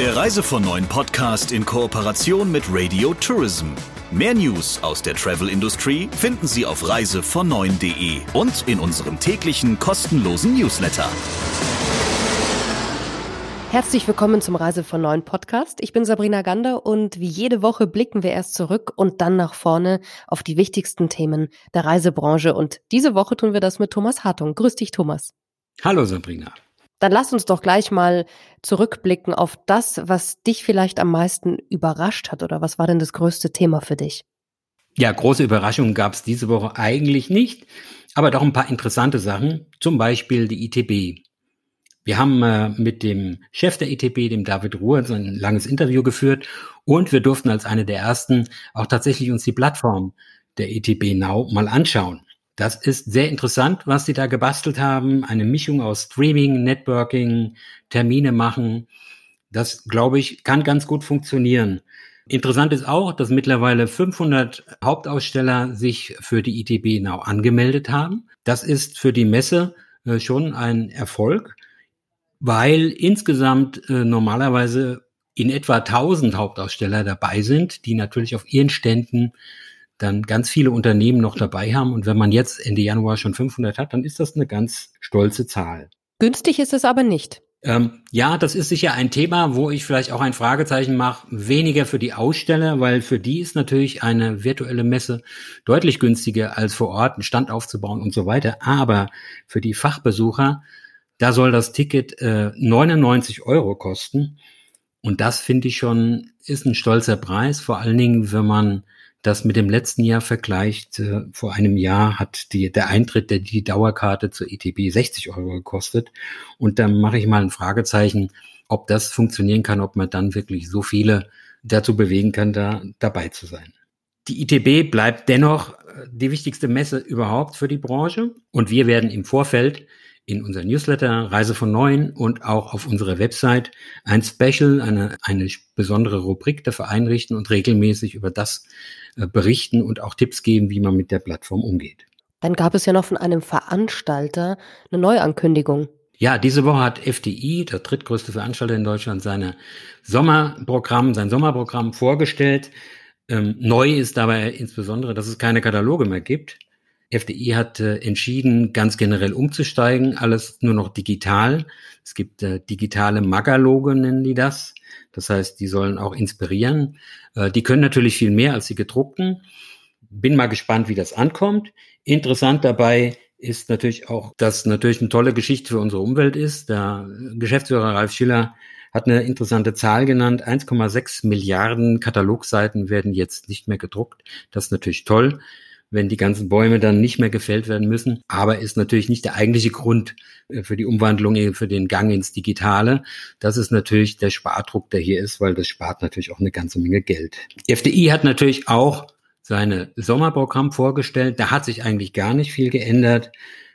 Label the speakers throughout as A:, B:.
A: Der Reise von neuen Podcast in Kooperation mit Radio Tourism. Mehr News aus der Travel Industry finden Sie auf reisevon9.de und in unserem täglichen kostenlosen Newsletter.
B: Herzlich willkommen zum Reise von neuen Podcast. Ich bin Sabrina Gander und wie jede Woche blicken wir erst zurück und dann nach vorne auf die wichtigsten Themen der Reisebranche. Und diese Woche tun wir das mit Thomas Hartung. Grüß dich, Thomas.
C: Hallo, Sabrina.
B: Dann lass uns doch gleich mal zurückblicken auf das, was dich vielleicht am meisten überrascht hat oder was war denn das größte Thema für dich?
C: Ja, große Überraschungen gab es diese Woche eigentlich nicht, aber doch ein paar interessante Sachen, zum Beispiel die ITB. Wir haben äh, mit dem Chef der ETB, dem David Ruhr, ein langes Interview geführt und wir durften als eine der ersten auch tatsächlich uns die Plattform der ETB Now mal anschauen. Das ist sehr interessant, was sie da gebastelt haben. Eine Mischung aus Streaming, Networking, Termine machen. Das, glaube ich, kann ganz gut funktionieren. Interessant ist auch, dass mittlerweile 500 Hauptaussteller sich für die ITB Now angemeldet haben. Das ist für die Messe äh, schon ein Erfolg weil insgesamt äh, normalerweise in etwa 1000 Hauptaussteller dabei sind, die natürlich auf ihren Ständen dann ganz viele Unternehmen noch dabei haben. Und wenn man jetzt Ende Januar schon 500 hat, dann ist das eine ganz stolze Zahl.
B: Günstig ist es aber nicht.
C: Ähm, ja, das ist sicher ein Thema, wo ich vielleicht auch ein Fragezeichen mache. Weniger für die Aussteller, weil für die ist natürlich eine virtuelle Messe deutlich günstiger als vor Ort einen Stand aufzubauen und so weiter. Aber für die Fachbesucher da soll das Ticket äh, 99 Euro kosten. Und das finde ich schon, ist ein stolzer Preis, vor allen Dingen, wenn man das mit dem letzten Jahr vergleicht. Äh, vor einem Jahr hat die, der Eintritt der die Dauerkarte zur ETB 60 Euro gekostet. Und dann mache ich mal ein Fragezeichen, ob das funktionieren kann, ob man dann wirklich so viele dazu bewegen kann, da dabei zu sein. Die ITB bleibt dennoch äh, die wichtigste Messe überhaupt für die Branche. Und wir werden im Vorfeld in unser Newsletter Reise von Neuen und auch auf unserer Website ein Special, eine, eine besondere Rubrik dafür einrichten und regelmäßig über das äh, berichten und auch Tipps geben, wie man mit der Plattform umgeht.
B: Dann gab es ja noch von einem Veranstalter eine Neuankündigung.
C: Ja, diese Woche hat FDI, der drittgrößte Veranstalter in Deutschland, seine Sommerprogramm, sein Sommerprogramm vorgestellt. Ähm, neu ist dabei insbesondere, dass es keine Kataloge mehr gibt. FDI hat äh, entschieden, ganz generell umzusteigen, alles nur noch digital. Es gibt äh, digitale Magaloge, nennen die das. Das heißt, die sollen auch inspirieren. Äh, die können natürlich viel mehr als die gedruckten. Bin mal gespannt, wie das ankommt. Interessant dabei ist natürlich auch, dass natürlich eine tolle Geschichte für unsere Umwelt ist. Der Geschäftsführer Ralf Schiller hat eine interessante Zahl genannt. 1,6 Milliarden Katalogseiten werden jetzt nicht mehr gedruckt. Das ist natürlich toll wenn die ganzen Bäume dann nicht mehr gefällt werden müssen. Aber ist natürlich nicht der eigentliche Grund äh, für die Umwandlung, für den Gang ins Digitale. Das ist natürlich der Spardruck, der hier ist, weil das spart natürlich auch eine ganze Menge Geld. Die FDI hat natürlich auch seine Sommerprogramm vorgestellt. Da hat sich eigentlich gar nicht viel geändert.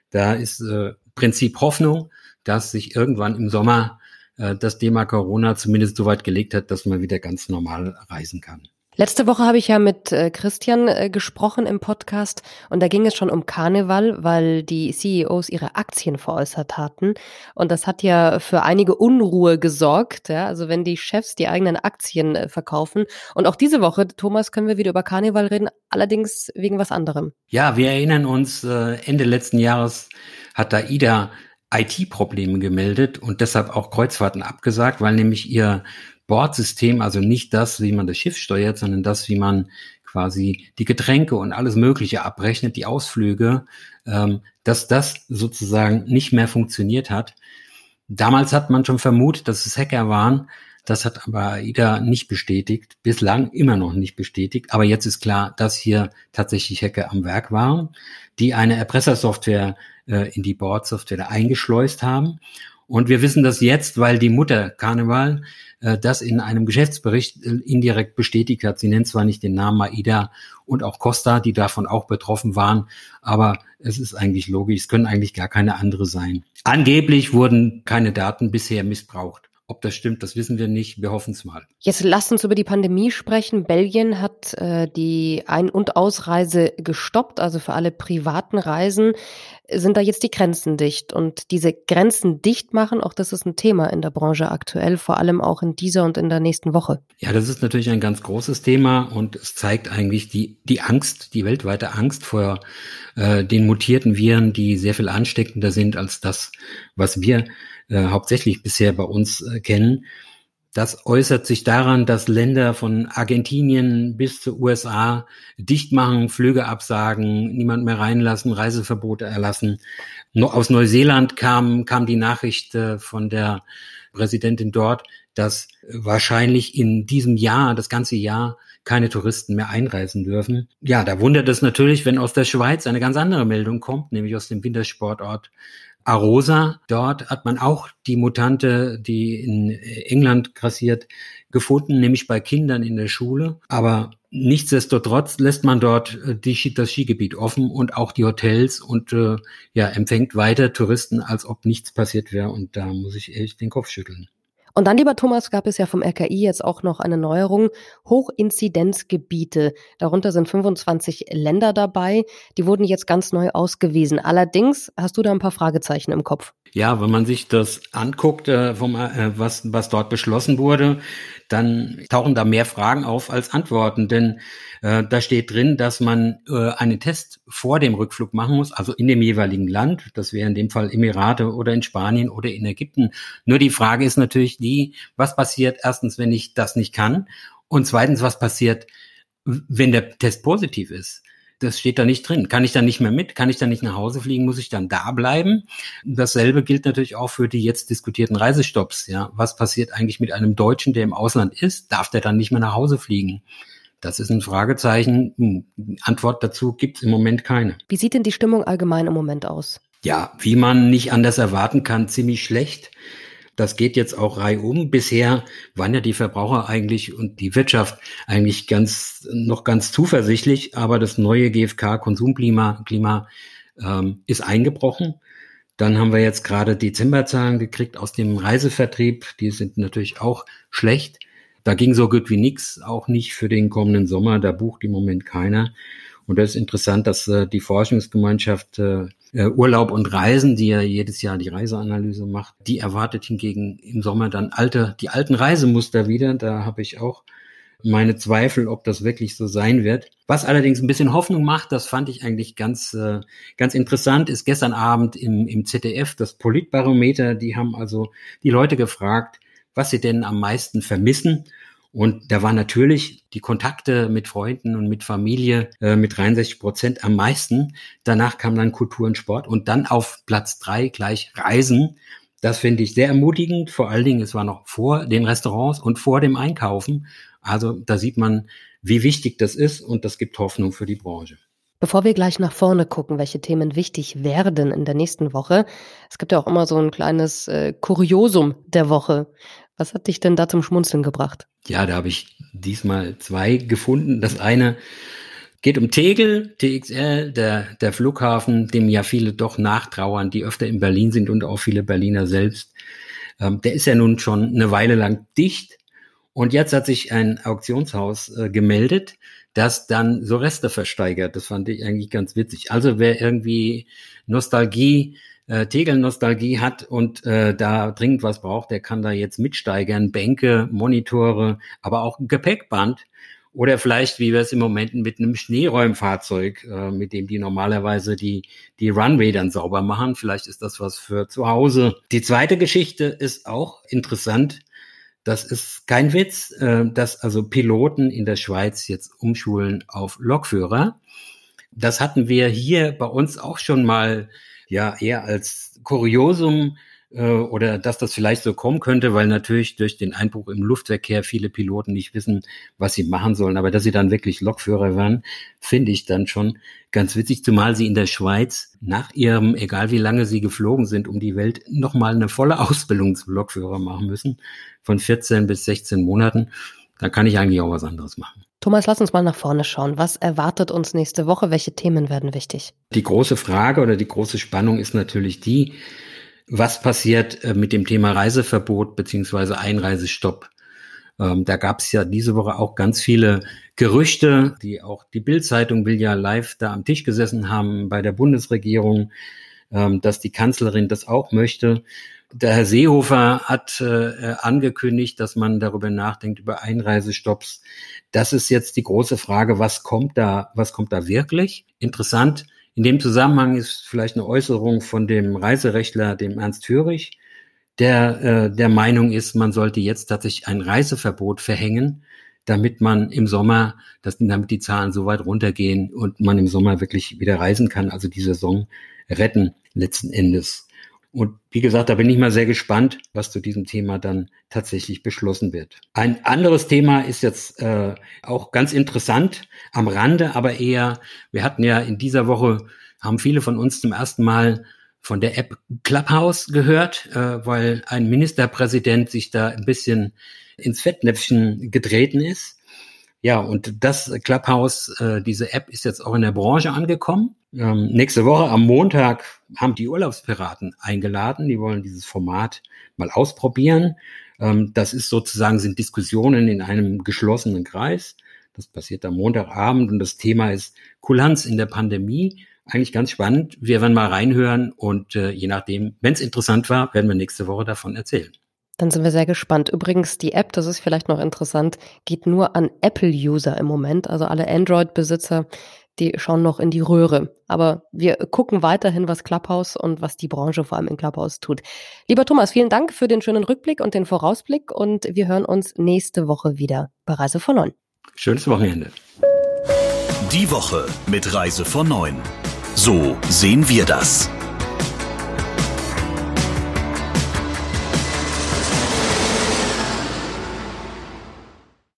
C: Da ist äh, Prinzip Hoffnung, dass sich irgendwann im Sommer äh, das Thema Corona zumindest so weit gelegt hat, dass man wieder ganz normal reisen kann.
B: Letzte Woche habe ich ja mit äh, Christian äh, gesprochen im Podcast und da ging es schon um Karneval, weil die CEOs ihre Aktien veräußert hatten. Und das hat ja für einige Unruhe gesorgt, ja, also wenn die Chefs die eigenen Aktien äh, verkaufen. Und auch diese Woche, Thomas, können wir wieder über Karneval reden, allerdings wegen was anderem.
C: Ja, wir erinnern uns, Ende letzten Jahres hat da Ida IT-Probleme gemeldet und deshalb auch Kreuzfahrten abgesagt, weil nämlich ihr Bordsystem, also nicht das, wie man das Schiff steuert, sondern das, wie man quasi die Getränke und alles Mögliche abrechnet, die Ausflüge, ähm, dass das sozusagen nicht mehr funktioniert hat. Damals hat man schon vermutet, dass es Hacker waren. Das hat aber AIDA nicht bestätigt, bislang immer noch nicht bestätigt. Aber jetzt ist klar, dass hier tatsächlich Hacker am Werk waren, die eine Erpressersoftware äh, in die Bordsoftware eingeschleust haben. Und wir wissen das jetzt, weil die Mutter Karneval äh, das in einem Geschäftsbericht äh, indirekt bestätigt hat. Sie nennt zwar nicht den Namen Aida und auch Costa, die davon auch betroffen waren, aber es ist eigentlich logisch, es können eigentlich gar keine andere sein. Angeblich wurden keine Daten bisher missbraucht. Ob das stimmt, das wissen wir nicht. Wir hoffen es mal.
B: Jetzt lasst uns über die Pandemie sprechen. Belgien hat äh, die Ein- und Ausreise gestoppt, also für alle privaten Reisen sind da jetzt die Grenzen dicht. Und diese Grenzen dicht machen, auch das ist ein Thema in der Branche aktuell, vor allem auch in dieser und in der nächsten Woche.
C: Ja, das ist natürlich ein ganz großes Thema und es zeigt eigentlich die, die Angst, die weltweite Angst vor äh, den mutierten Viren, die sehr viel ansteckender sind als das, was wir äh, hauptsächlich bisher bei uns äh, kennen. Das äußert sich daran, dass Länder von Argentinien bis zu USA dicht machen, Flüge absagen, niemand mehr reinlassen, Reiseverbote erlassen. Aus Neuseeland kam, kam die Nachricht äh, von der Präsidentin dort, dass wahrscheinlich in diesem Jahr, das ganze Jahr, keine Touristen mehr einreisen dürfen. Ja, da wundert es natürlich, wenn aus der Schweiz eine ganz andere Meldung kommt, nämlich aus dem Wintersportort Arosa. Dort hat man auch die Mutante, die in England grassiert, gefunden, nämlich bei Kindern in der Schule. Aber nichtsdestotrotz lässt man dort äh, die, das Skigebiet offen und auch die Hotels und äh, ja, empfängt weiter Touristen, als ob nichts passiert wäre. Und da muss ich echt den Kopf schütteln.
B: Und dann, lieber Thomas, gab es ja vom RKI jetzt auch noch eine Neuerung. Hochinzidenzgebiete. Darunter sind 25 Länder dabei. Die wurden jetzt ganz neu ausgewiesen. Allerdings hast du da ein paar Fragezeichen im Kopf.
C: Ja, wenn man sich das anguckt, äh, äh, was, was dort beschlossen wurde, dann tauchen da mehr Fragen auf als Antworten. Denn äh, da steht drin, dass man äh, einen Test vor dem Rückflug machen muss, also in dem jeweiligen Land. Das wäre in dem Fall Emirate oder in Spanien oder in Ägypten. Nur die Frage ist natürlich die, was passiert erstens, wenn ich das nicht kann? Und zweitens, was passiert, wenn der Test positiv ist? Das steht da nicht drin. Kann ich dann nicht mehr mit? Kann ich dann nicht nach Hause fliegen? Muss ich dann da bleiben? Dasselbe gilt natürlich auch für die jetzt diskutierten Reisestopps. Ja, was passiert eigentlich mit einem Deutschen, der im Ausland ist? Darf der dann nicht mehr nach Hause fliegen? Das ist ein Fragezeichen. Hm, Antwort dazu gibt es im Moment keine.
B: Wie sieht denn die Stimmung allgemein im Moment aus?
C: Ja, wie man nicht anders erwarten kann, ziemlich schlecht. Das geht jetzt auch reihum. Bisher waren ja die Verbraucher eigentlich und die Wirtschaft eigentlich ganz, noch ganz zuversichtlich, aber das neue GfK-Konsumklima Klima, ähm, ist eingebrochen. Dann haben wir jetzt gerade Dezemberzahlen gekriegt aus dem Reisevertrieb. Die sind natürlich auch schlecht. Da ging so gut wie nichts, auch nicht für den kommenden Sommer. Da bucht im Moment keiner. Und das ist interessant, dass äh, die Forschungsgemeinschaft äh, äh, Urlaub und Reisen, die ja jedes Jahr die Reiseanalyse macht, die erwartet hingegen im Sommer dann alte, die alten Reisemuster wieder. Da habe ich auch meine Zweifel, ob das wirklich so sein wird. Was allerdings ein bisschen Hoffnung macht, das fand ich eigentlich ganz, äh, ganz interessant, ist gestern Abend im, im ZDF das Politbarometer. Die haben also die Leute gefragt, was sie denn am meisten vermissen. Und da war natürlich die Kontakte mit Freunden und mit Familie äh, mit 63 Prozent am meisten. Danach kam dann Kultur und Sport und dann auf Platz drei gleich Reisen. Das finde ich sehr ermutigend. Vor allen Dingen, es war noch vor den Restaurants und vor dem Einkaufen. Also da sieht man, wie wichtig das ist und das gibt Hoffnung für die Branche.
B: Bevor wir gleich nach vorne gucken, welche Themen wichtig werden in der nächsten Woche, es gibt ja auch immer so ein kleines äh, Kuriosum der Woche. Was hat dich denn da zum Schmunzeln gebracht?
C: Ja, da habe ich diesmal zwei gefunden. Das eine geht um Tegel, TXL, der, der Flughafen, dem ja viele doch nachtrauern, die öfter in Berlin sind und auch viele Berliner selbst. Ähm, der ist ja nun schon eine Weile lang dicht. Und jetzt hat sich ein Auktionshaus äh, gemeldet, das dann so Reste versteigert. Das fand ich eigentlich ganz witzig. Also wer irgendwie Nostalgie äh, Tegel-Nostalgie hat und äh, da dringend was braucht, der kann da jetzt mitsteigern. Bänke, Monitore, aber auch ein Gepäckband. Oder vielleicht, wie wir es im Moment mit einem Schneeräumfahrzeug, äh, mit dem die normalerweise die, die Runway dann sauber machen. Vielleicht ist das was für zu Hause. Die zweite Geschichte ist auch interessant. Das ist kein Witz, äh, dass also Piloten in der Schweiz jetzt umschulen auf Lokführer. Das hatten wir hier bei uns auch schon mal ja eher als Kuriosum oder dass das vielleicht so kommen könnte, weil natürlich durch den Einbruch im Luftverkehr viele Piloten nicht wissen, was sie machen sollen. Aber dass sie dann wirklich Lokführer werden, finde ich dann schon ganz witzig, zumal sie in der Schweiz nach ihrem, egal wie lange sie geflogen sind, um die Welt nochmal eine volle Ausbildung zum Lokführer machen müssen, von 14 bis 16 Monaten. Da kann ich eigentlich auch was anderes machen.
B: Thomas, lass uns mal nach vorne schauen. Was erwartet uns nächste Woche? Welche Themen werden wichtig?
C: Die große Frage oder die große Spannung ist natürlich die, was passiert äh, mit dem Thema Reiseverbot beziehungsweise Einreisestopp. Ähm, da gab es ja diese Woche auch ganz viele Gerüchte, die auch die Bildzeitung will ja live da am Tisch gesessen haben bei der Bundesregierung, ähm, dass die Kanzlerin das auch möchte. Der Herr Seehofer hat äh, angekündigt, dass man darüber nachdenkt über Einreisestopps. Das ist jetzt die große Frage, was kommt da, was kommt da wirklich? Interessant. In dem Zusammenhang ist vielleicht eine Äußerung von dem Reiserechtler, dem Ernst Führig, der äh, der Meinung ist, man sollte jetzt tatsächlich ein Reiseverbot verhängen, damit man im Sommer, dass, damit die Zahlen so weit runtergehen und man im Sommer wirklich wieder reisen kann, also die Saison retten letzten Endes. Und wie gesagt, da bin ich mal sehr gespannt, was zu diesem Thema dann tatsächlich beschlossen wird. Ein anderes Thema ist jetzt äh, auch ganz interessant am Rande, aber eher, wir hatten ja in dieser Woche, haben viele von uns zum ersten Mal von der App Clubhouse gehört, äh, weil ein Ministerpräsident sich da ein bisschen ins Fettnäpfchen getreten ist. Ja, und das Clubhouse, äh, diese App ist jetzt auch in der Branche angekommen. Ähm, nächste Woche am Montag haben die Urlaubspiraten eingeladen. Die wollen dieses Format mal ausprobieren. Ähm, das ist sozusagen, sind Diskussionen in einem geschlossenen Kreis. Das passiert am Montagabend und das Thema ist Kulanz in der Pandemie eigentlich ganz spannend. Wir werden mal reinhören und äh, je nachdem, wenn es interessant war, werden wir nächste Woche davon erzählen.
B: Dann sind wir sehr gespannt. Übrigens, die App, das ist vielleicht noch interessant, geht nur an Apple-User im Moment. Also alle Android-Besitzer, die schauen noch in die Röhre. Aber wir gucken weiterhin, was Clubhouse und was die Branche vor allem in Clubhouse tut. Lieber Thomas, vielen Dank für den schönen Rückblick und den Vorausblick und wir hören uns nächste Woche wieder bei Reise von Neun.
C: Schönes Wochenende.
A: Die Woche mit Reise von Neun. So sehen wir das.